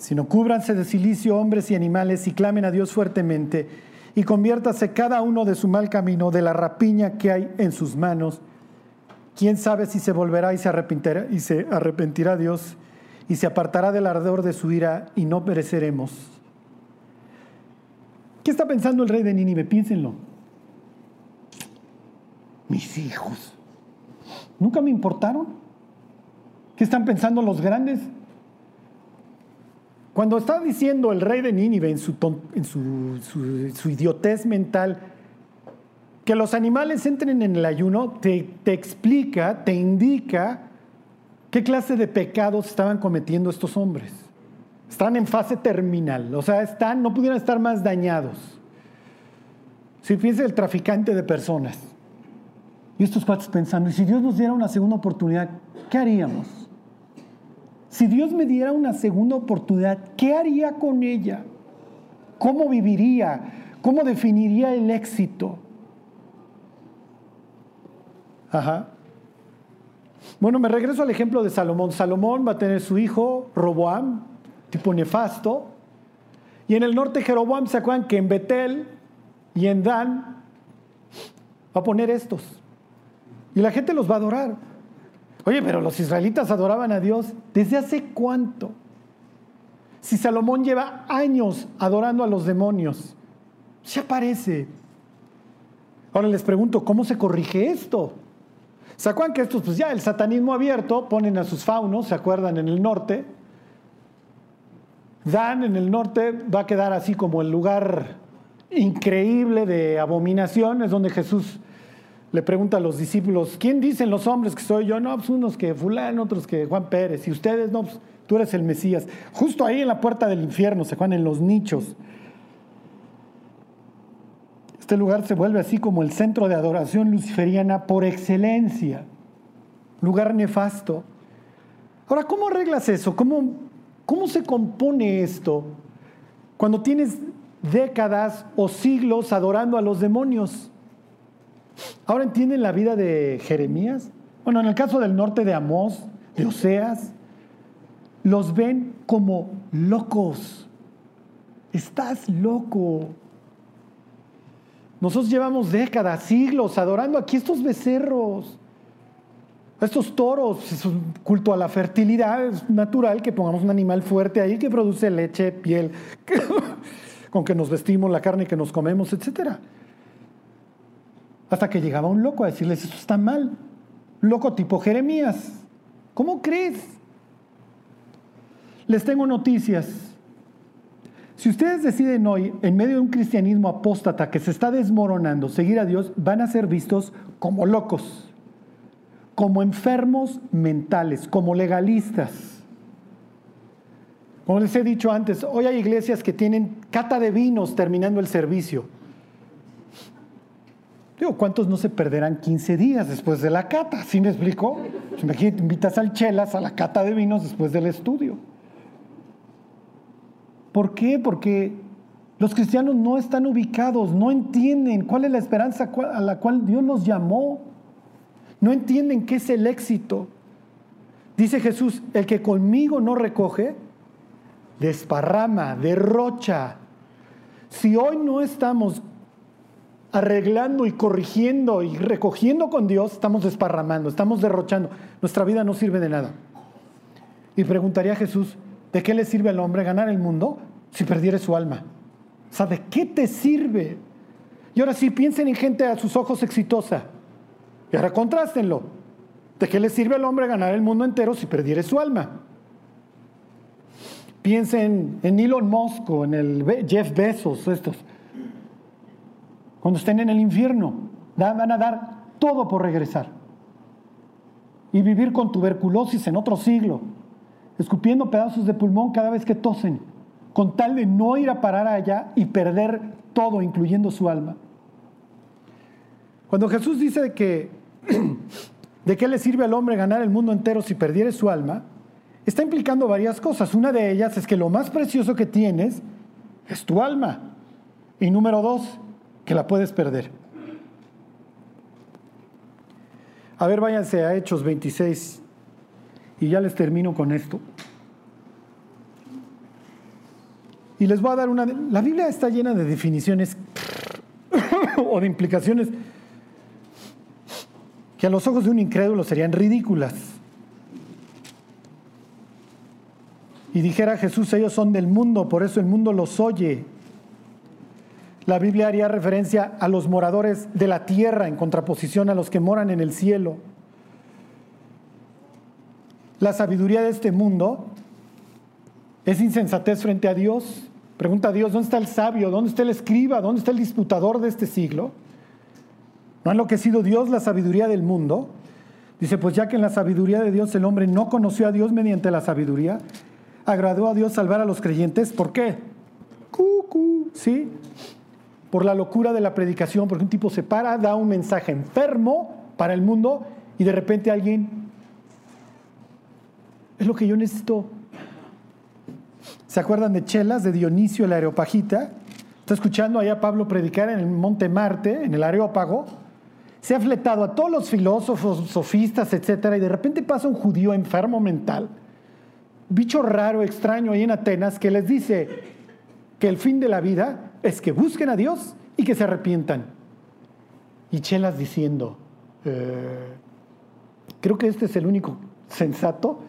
sino cúbranse de silicio hombres y animales y clamen a Dios fuertemente y conviértase cada uno de su mal camino, de la rapiña que hay en sus manos. ¿Quién sabe si se volverá y se arrepentirá, y se arrepentirá Dios y se apartará del ardor de su ira y no pereceremos? ¿Qué está pensando el rey de Nínive? Piénsenlo. Mis hijos. ¿Nunca me importaron? ¿Qué están pensando los grandes? Cuando está diciendo el rey de Nínive en, su, en su, idiotez mental que los animales entren en el ayuno, te, te explica, te indica qué clase de pecados estaban cometiendo estos hombres. Están en fase terminal, o sea, están, no pudieran estar más dañados. Si piensa el traficante de personas, y estos cuates pensando, y si Dios nos diera una segunda oportunidad, ¿qué haríamos? Si Dios me diera una segunda oportunidad, ¿qué haría con ella? ¿Cómo viviría? ¿Cómo definiría el éxito? Ajá. Bueno, me regreso al ejemplo de Salomón. Salomón va a tener su hijo, Roboam, tipo nefasto. Y en el norte Jeroboam, ¿se acuerdan que en Betel y en Dan va a poner estos? Y la gente los va a adorar. Oye, pero los israelitas adoraban a Dios desde hace cuánto? Si Salomón lleva años adorando a los demonios, se aparece. Ahora les pregunto, ¿cómo se corrige esto? ¿Se que estos, pues ya el satanismo abierto, ponen a sus faunos, ¿se acuerdan? En el norte. Dan en el norte va a quedar así como el lugar increíble de abominación, es donde Jesús le pregunta a los discípulos, ¿quién dicen los hombres que soy yo? No, pues unos que fulano, otros que Juan Pérez, y ustedes, no, pues tú eres el Mesías. Justo ahí en la puerta del infierno, se Juan, en los nichos. Este lugar se vuelve así como el centro de adoración luciferiana por excelencia, lugar nefasto. Ahora, ¿cómo arreglas eso? ¿Cómo, cómo se compone esto cuando tienes décadas o siglos adorando a los demonios? Ahora entienden la vida de Jeremías. Bueno, en el caso del norte de Amós, de Oseas, los ven como locos. Estás loco. Nosotros llevamos décadas, siglos adorando aquí estos becerros, estos toros. Es un culto a la fertilidad. Es natural que pongamos un animal fuerte ahí que produce leche, piel, con que nos vestimos, la carne que nos comemos, etcétera. Hasta que llegaba un loco a decirles, eso está mal. Loco tipo Jeremías. ¿Cómo crees? Les tengo noticias. Si ustedes deciden hoy, en medio de un cristianismo apóstata que se está desmoronando, seguir a Dios, van a ser vistos como locos, como enfermos mentales, como legalistas. Como les he dicho antes, hoy hay iglesias que tienen cata de vinos terminando el servicio. Digo, ¿cuántos no se perderán 15 días después de la cata? ¿Sí me explico? Pues imagínate, invitas al Chelas a la cata de vinos después del estudio. ¿Por qué? Porque los cristianos no están ubicados, no entienden cuál es la esperanza a la cual Dios nos llamó. No entienden qué es el éxito. Dice Jesús, el que conmigo no recoge, desparrama, derrocha. Si hoy no estamos arreglando y corrigiendo y recogiendo con Dios, estamos desparramando, estamos derrochando. Nuestra vida no sirve de nada. Y preguntaría a Jesús, ¿de qué le sirve al hombre ganar el mundo si perdiere su alma? O sea, ¿de qué te sirve? Y ahora sí, piensen en gente a sus ojos exitosa. Y ahora contrástenlo. ¿De qué le sirve al hombre ganar el mundo entero si perdiere su alma? Piensen en Elon Musk en el Jeff Bezos, estos. Cuando estén en el infierno, van a dar todo por regresar. Y vivir con tuberculosis en otro siglo, escupiendo pedazos de pulmón cada vez que tosen, con tal de no ir a parar allá y perder todo, incluyendo su alma. Cuando Jesús dice que de qué le sirve al hombre ganar el mundo entero si perdiere su alma, está implicando varias cosas. Una de ellas es que lo más precioso que tienes es tu alma. Y número dos, que la puedes perder. A ver, váyanse a Hechos 26 y ya les termino con esto. Y les voy a dar una... La Biblia está llena de definiciones o de implicaciones que a los ojos de un incrédulo serían ridículas. Y dijera Jesús, ellos son del mundo, por eso el mundo los oye. La Biblia haría referencia a los moradores de la tierra en contraposición a los que moran en el cielo. La sabiduría de este mundo es insensatez frente a Dios. Pregunta a Dios, ¿dónde está el sabio? ¿Dónde está el escriba? ¿Dónde está el disputador de este siglo? ¿No ha enloquecido Dios la sabiduría del mundo? Dice, pues ya que en la sabiduría de Dios el hombre no conoció a Dios mediante la sabiduría, agradó a Dios salvar a los creyentes. ¿Por qué? Cucu, ¿sí? Por la locura de la predicación, porque un tipo se para, da un mensaje enfermo para el mundo y de repente alguien, es lo que yo necesito. ¿Se acuerdan de Chelas, de Dionisio el Areopagita? Está escuchando allá a Pablo predicar en el Monte Marte, en el Areópago se ha fletado a todos los filósofos, sofistas, etcétera, y de repente pasa un judío enfermo mental, bicho raro, extraño ahí en Atenas, que les dice que el fin de la vida es que busquen a Dios y que se arrepientan. Y Chelas diciendo, eh, creo que este es el único sensato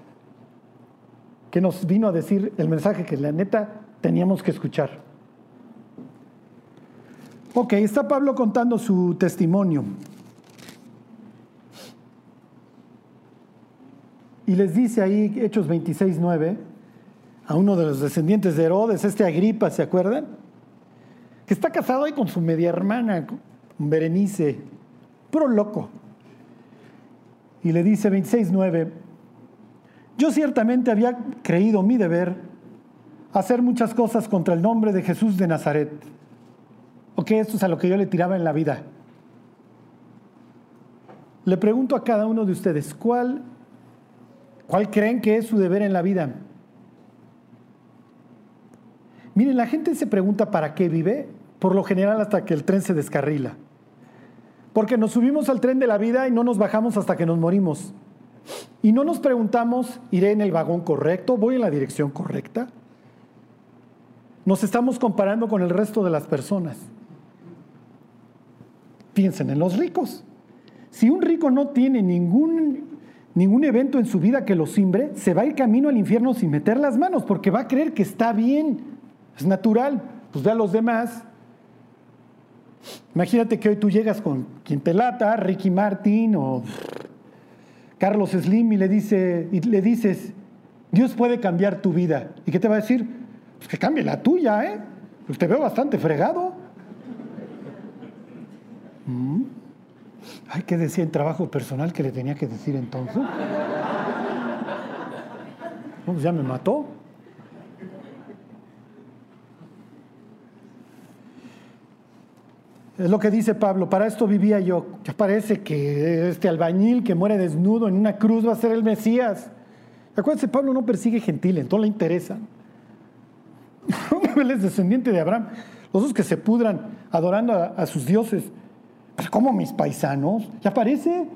que nos vino a decir el mensaje que la neta teníamos que escuchar. Ok, está Pablo contando su testimonio. Y les dice ahí, Hechos 26, 9, a uno de los descendientes de Herodes, este Agripa, ¿se acuerdan? Que está casado ahí con su media hermana, Berenice, puro loco. Y le dice 26, 9, yo ciertamente había creído mi deber hacer muchas cosas contra el nombre de Jesús de Nazaret. Ok, esto es a lo que yo le tiraba en la vida. Le pregunto a cada uno de ustedes, ¿cuál ¿Cuál creen que es su deber en la vida? Miren, la gente se pregunta para qué vive, por lo general hasta que el tren se descarrila. Porque nos subimos al tren de la vida y no nos bajamos hasta que nos morimos. Y no nos preguntamos, ¿iré en el vagón correcto? ¿Voy en la dirección correcta? Nos estamos comparando con el resto de las personas. Piensen en los ricos. Si un rico no tiene ningún ningún evento en su vida que lo simbre, se va a ir camino al infierno sin meter las manos, porque va a creer que está bien. Es natural. Pues ve a los demás. Imagínate que hoy tú llegas con quien te lata, Ricky Martin o Carlos Slim, y le, dice, y le dices, Dios puede cambiar tu vida. ¿Y qué te va a decir? Pues que cambie la tuya, ¿eh? Pues te veo bastante fregado. ¿Mm? Ay, ¿qué decía en trabajo personal que le tenía que decir entonces? pues ya me mató. Es lo que dice Pablo, para esto vivía yo. Ya parece que este albañil que muere desnudo en una cruz va a ser el Mesías. Acuérdense, Pablo no persigue gentiles, no le interesa. Él es descendiente de Abraham. Los dos que se pudran adorando a sus dioses como mis paisanos, ¿ya parece?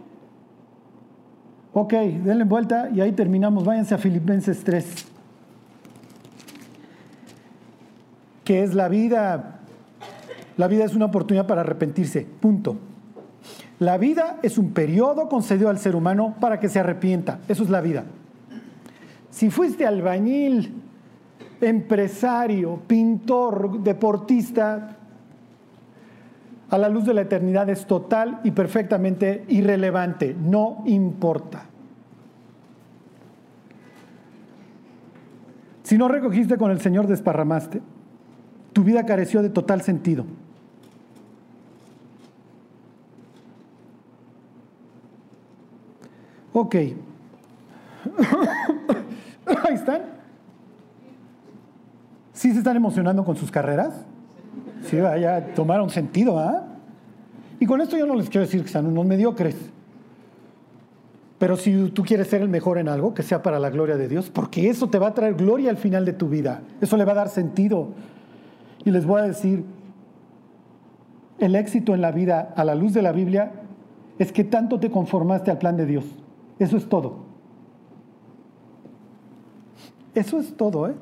Ok, denle vuelta y ahí terminamos. Váyanse a Filipenses 3. ¿Qué es la vida? La vida es una oportunidad para arrepentirse. Punto. La vida es un periodo concedido al ser humano para que se arrepienta. Eso es la vida. Si fuiste albañil, empresario, pintor, deportista, a la luz de la eternidad es total y perfectamente irrelevante, no importa. Si no recogiste con el Señor, desparramaste. Tu vida careció de total sentido. Ok. Ahí están. ¿Sí se están emocionando con sus carreras? Sí, ya tomaron sentido, ¿ah? Y con esto yo no les quiero decir que sean unos mediocres. Pero si tú quieres ser el mejor en algo, que sea para la gloria de Dios, porque eso te va a traer gloria al final de tu vida. Eso le va a dar sentido. Y les voy a decir, el éxito en la vida a la luz de la Biblia es que tanto te conformaste al plan de Dios. Eso es todo. Eso es todo, ¿eh?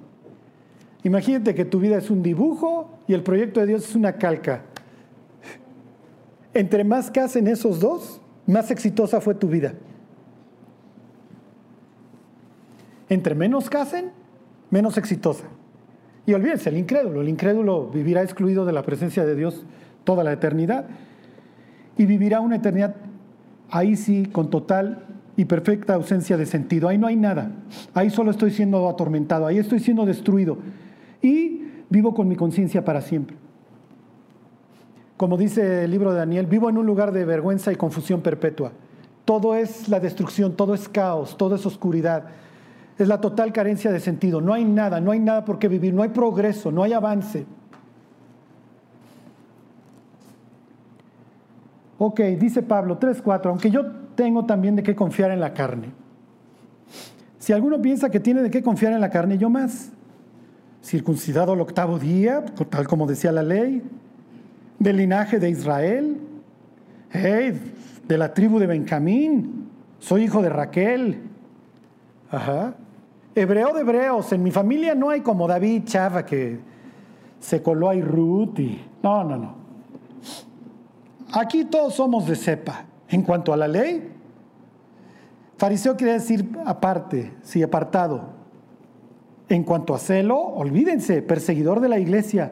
Imagínate que tu vida es un dibujo y el proyecto de Dios es una calca. Entre más casen esos dos, más exitosa fue tu vida. Entre menos casen, menos exitosa. Y olvídense, el incrédulo. El incrédulo vivirá excluido de la presencia de Dios toda la eternidad y vivirá una eternidad ahí sí con total y perfecta ausencia de sentido. Ahí no hay nada. Ahí solo estoy siendo atormentado, ahí estoy siendo destruido y vivo con mi conciencia para siempre. Como dice el libro de Daniel, vivo en un lugar de vergüenza y confusión perpetua. Todo es la destrucción, todo es caos, todo es oscuridad. Es la total carencia de sentido. No hay nada, no hay nada por qué vivir, no hay progreso, no hay avance. Ok, dice Pablo 3.4, aunque yo tengo también de qué confiar en la carne. Si alguno piensa que tiene de qué confiar en la carne, yo más circuncidado al octavo día, tal como decía la ley, del linaje de Israel, de la tribu de Benjamín, soy hijo de Raquel, Ajá. hebreo de hebreos, en mi familia no hay como David Chava que se coló ahí Ruth y... No, no, no. Aquí todos somos de cepa. En cuanto a la ley, fariseo quiere decir aparte, sí, apartado. En cuanto a celo, olvídense, perseguidor de la iglesia.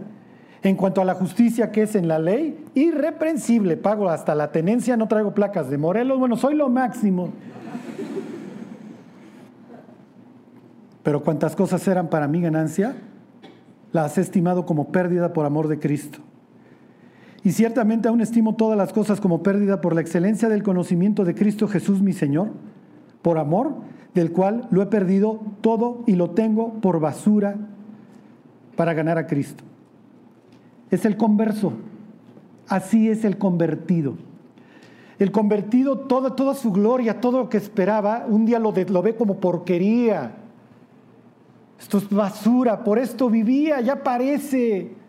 En cuanto a la justicia que es en la ley, irreprensible, pago hasta la tenencia, no traigo placas de Morelos, bueno, soy lo máximo. Pero cuantas cosas eran para mi ganancia, las he estimado como pérdida por amor de Cristo. Y ciertamente aún estimo todas las cosas como pérdida por la excelencia del conocimiento de Cristo Jesús mi Señor, por amor del cual lo he perdido todo y lo tengo por basura para ganar a Cristo. Es el converso, así es el convertido. El convertido, toda, toda su gloria, todo lo que esperaba, un día lo, lo ve como porquería. Esto es basura, por esto vivía, ya parece.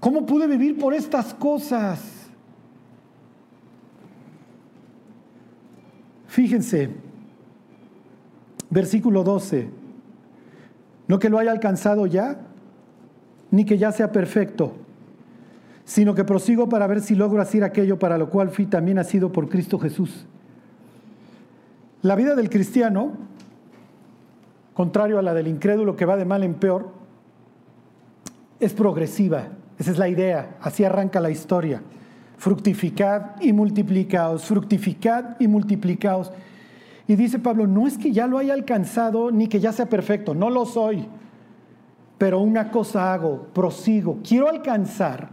¿Cómo pude vivir por estas cosas? Fíjense, Versículo 12. No que lo haya alcanzado ya, ni que ya sea perfecto, sino que prosigo para ver si logro hacer aquello para lo cual fui también nacido por Cristo Jesús. La vida del cristiano, contrario a la del incrédulo que va de mal en peor, es progresiva. Esa es la idea. Así arranca la historia. Fructificad y multiplicaos, fructificad y multiplicaos. Y dice Pablo, no es que ya lo haya alcanzado ni que ya sea perfecto, no lo soy. Pero una cosa hago, prosigo, quiero alcanzar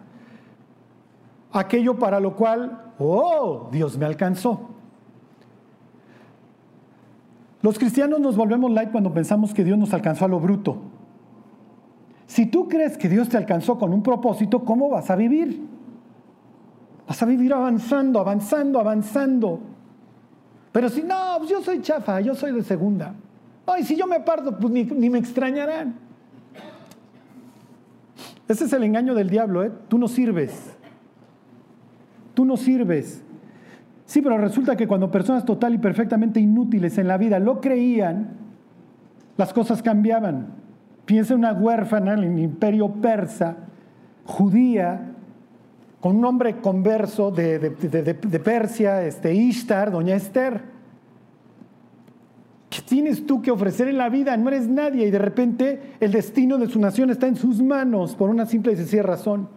aquello para lo cual, oh, Dios me alcanzó. Los cristianos nos volvemos light cuando pensamos que Dios nos alcanzó a lo bruto. Si tú crees que Dios te alcanzó con un propósito, ¿cómo vas a vivir? Vas a vivir avanzando, avanzando, avanzando. Pero si no, pues yo soy chafa, yo soy de segunda. Ay, si yo me aparto, pues ni, me extrañarán. Ese es el engaño del diablo, ¿eh? Tú no sirves. Tú no sirves. Sí, pero resulta que cuando personas total y perfectamente inútiles en la vida lo creían, las cosas cambiaban. Piensa en una huérfana en el imperio persa, judía, con un hombre converso de, de Persia, este, Ishtar, doña Esther. ¿Qué tienes tú que ofrecer en la vida? No eres nadie y de repente el destino de su nación está en sus manos por una simple y sencilla razón,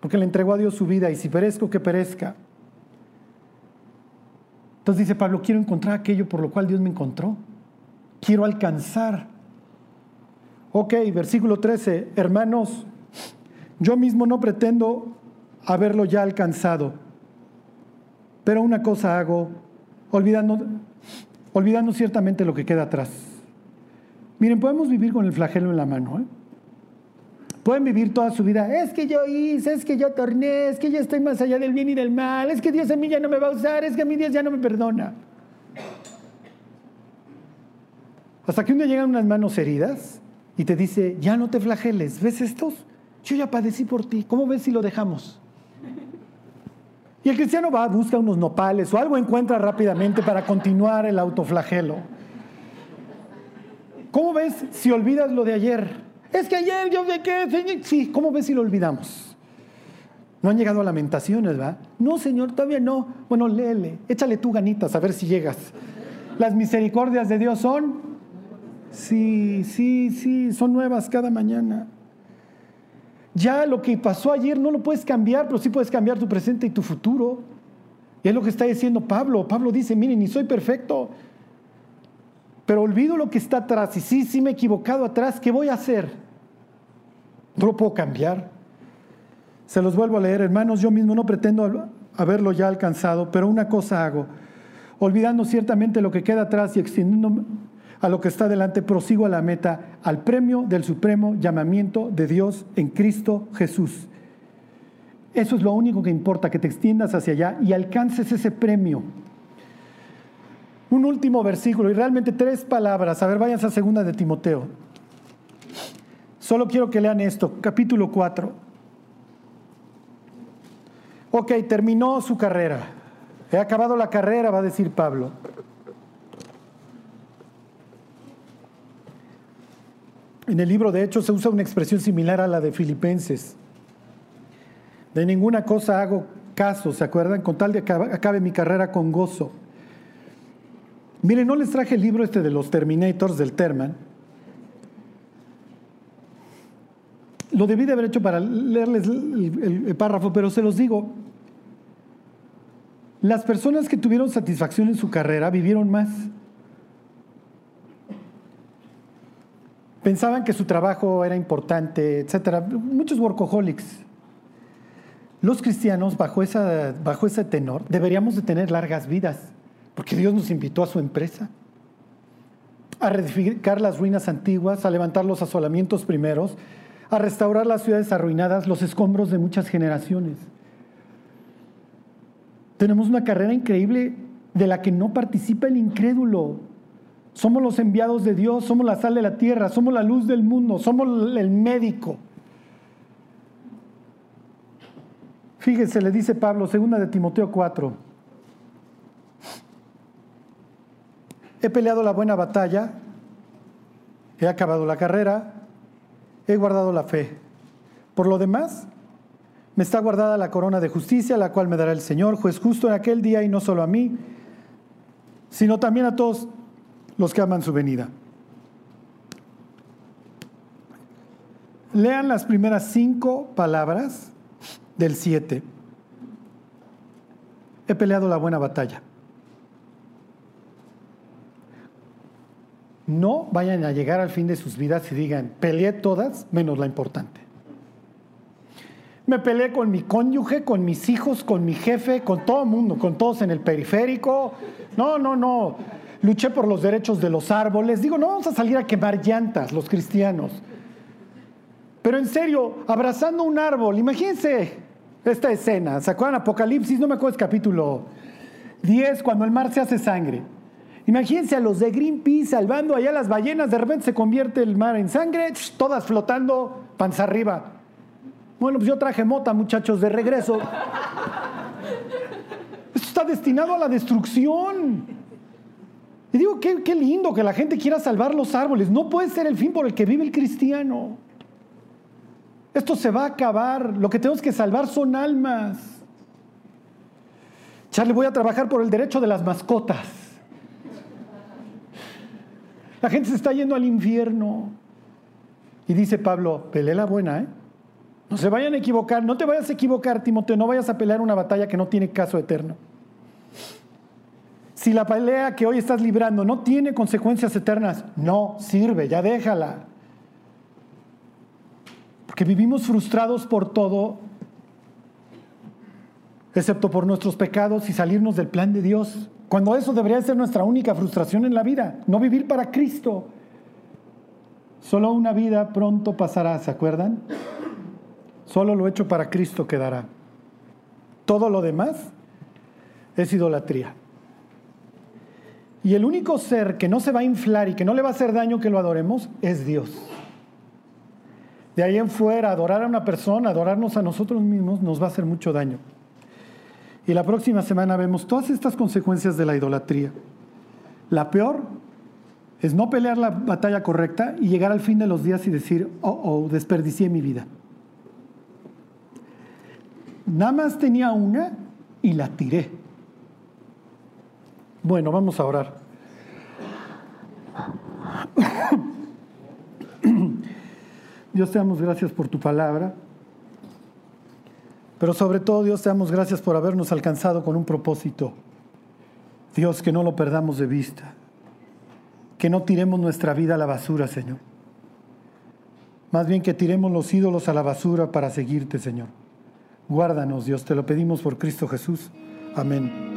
porque le entregó a Dios su vida y si perezco, que perezca. Entonces dice Pablo, quiero encontrar aquello por lo cual Dios me encontró. Quiero alcanzar. Ok, versículo 13, hermanos, yo mismo no pretendo haberlo ya alcanzado, pero una cosa hago, olvidando, olvidando ciertamente lo que queda atrás. Miren, podemos vivir con el flagelo en la mano. ¿eh? Pueden vivir toda su vida, es que yo hice, es que yo torné, es que yo estoy más allá del bien y del mal, es que Dios a mí ya no me va a usar, es que a mí Dios ya no me perdona. Hasta que un día llegan unas manos heridas y te dice, ya no te flageles, ¿ves estos? Yo ya padecí por ti, ¿cómo ves si lo dejamos? Y el cristiano va, busca unos nopales o algo encuentra rápidamente para continuar el autoflagelo. ¿Cómo ves si olvidas lo de ayer? Es que ayer yo de qué, sí, ¿cómo ves si lo olvidamos? No han llegado a lamentaciones, ¿verdad? No, Señor, todavía no. Bueno, léele, échale tú ganitas a ver si llegas. Las misericordias de Dios son, sí, sí, sí, son nuevas cada mañana. Ya lo que pasó ayer no lo puedes cambiar, pero sí puedes cambiar tu presente y tu futuro. Y es lo que está diciendo Pablo. Pablo dice, miren, ni soy perfecto, pero olvido lo que está atrás. Y sí, sí me he equivocado atrás, ¿qué voy a hacer? No lo puedo cambiar. Se los vuelvo a leer, hermanos, yo mismo no pretendo haberlo ya alcanzado, pero una cosa hago, olvidando ciertamente lo que queda atrás y extendiendo a lo que está delante, prosigo a la meta, al premio del supremo llamamiento de Dios en Cristo Jesús. Eso es lo único que importa, que te extiendas hacia allá y alcances ese premio. Un último versículo y realmente tres palabras. A ver, váyanse a segunda de Timoteo. Solo quiero que lean esto, capítulo 4. Ok, terminó su carrera. He acabado la carrera, va a decir Pablo. En el libro de Hechos se usa una expresión similar a la de Filipenses. De ninguna cosa hago caso, ¿se acuerdan? Con tal de que acabe mi carrera con gozo. Miren, no les traje el libro este de los Terminators del Terman. Lo debí de haber hecho para leerles el párrafo, pero se los digo. Las personas que tuvieron satisfacción en su carrera vivieron más. Pensaban que su trabajo era importante, etcétera. Muchos workaholics. Los cristianos, bajo, esa, bajo ese tenor, deberíamos de tener largas vidas, porque Dios nos invitó a su empresa, a reedificar las ruinas antiguas, a levantar los asolamientos primeros, a restaurar las ciudades arruinadas, los escombros de muchas generaciones. Tenemos una carrera increíble de la que no participa el incrédulo. Somos los enviados de Dios, somos la sal de la tierra, somos la luz del mundo, somos el médico. Fíjese, le dice Pablo, segunda de Timoteo 4. He peleado la buena batalla, he acabado la carrera, he guardado la fe. Por lo demás, me está guardada la corona de justicia, la cual me dará el Señor, juez justo en aquel día, y no solo a mí, sino también a todos los que aman su venida. Lean las primeras cinco palabras del siete. He peleado la buena batalla. No vayan a llegar al fin de sus vidas y digan, peleé todas menos la importante. Me peleé con mi cónyuge, con mis hijos, con mi jefe, con todo el mundo, con todos en el periférico. No, no, no luché por los derechos de los árboles. Digo, no vamos a salir a quemar llantas los cristianos. Pero en serio, abrazando un árbol, imagínense esta escena. ¿Se acuerdan Apocalipsis? No me acuerdo, capítulo 10, cuando el mar se hace sangre. Imagínense a los de Greenpeace salvando allá las ballenas, de repente se convierte el mar en sangre, todas flotando panza arriba. Bueno, pues yo traje mota, muchachos, de regreso está destinado a la destrucción. Y digo, qué, qué lindo que la gente quiera salvar los árboles. No puede ser el fin por el que vive el cristiano. Esto se va a acabar. Lo que tenemos que salvar son almas. Charlie, voy a trabajar por el derecho de las mascotas. La gente se está yendo al infierno. Y dice Pablo, pelea la buena, ¿eh? No se vayan a equivocar, no te vayas a equivocar, Timoteo, no vayas a pelear una batalla que no tiene caso eterno. Si la pelea que hoy estás librando no tiene consecuencias eternas, no sirve, ya déjala. Porque vivimos frustrados por todo, excepto por nuestros pecados y salirnos del plan de Dios. Cuando eso debería ser nuestra única frustración en la vida, no vivir para Cristo. Solo una vida pronto pasará, ¿se acuerdan? Solo lo hecho para Cristo quedará. Todo lo demás es idolatría. Y el único ser que no se va a inflar y que no le va a hacer daño que lo adoremos es Dios. De ahí en fuera, adorar a una persona, adorarnos a nosotros mismos, nos va a hacer mucho daño. Y la próxima semana vemos todas estas consecuencias de la idolatría. La peor es no pelear la batalla correcta y llegar al fin de los días y decir, oh, oh, desperdicié mi vida. Nada más tenía una y la tiré. Bueno, vamos a orar. Dios te damos gracias por tu palabra. Pero sobre todo, Dios, te damos gracias por habernos alcanzado con un propósito. Dios, que no lo perdamos de vista. Que no tiremos nuestra vida a la basura, Señor. Más bien que tiremos los ídolos a la basura para seguirte, Señor. Guárdanos, Dios, te lo pedimos por Cristo Jesús. Amén.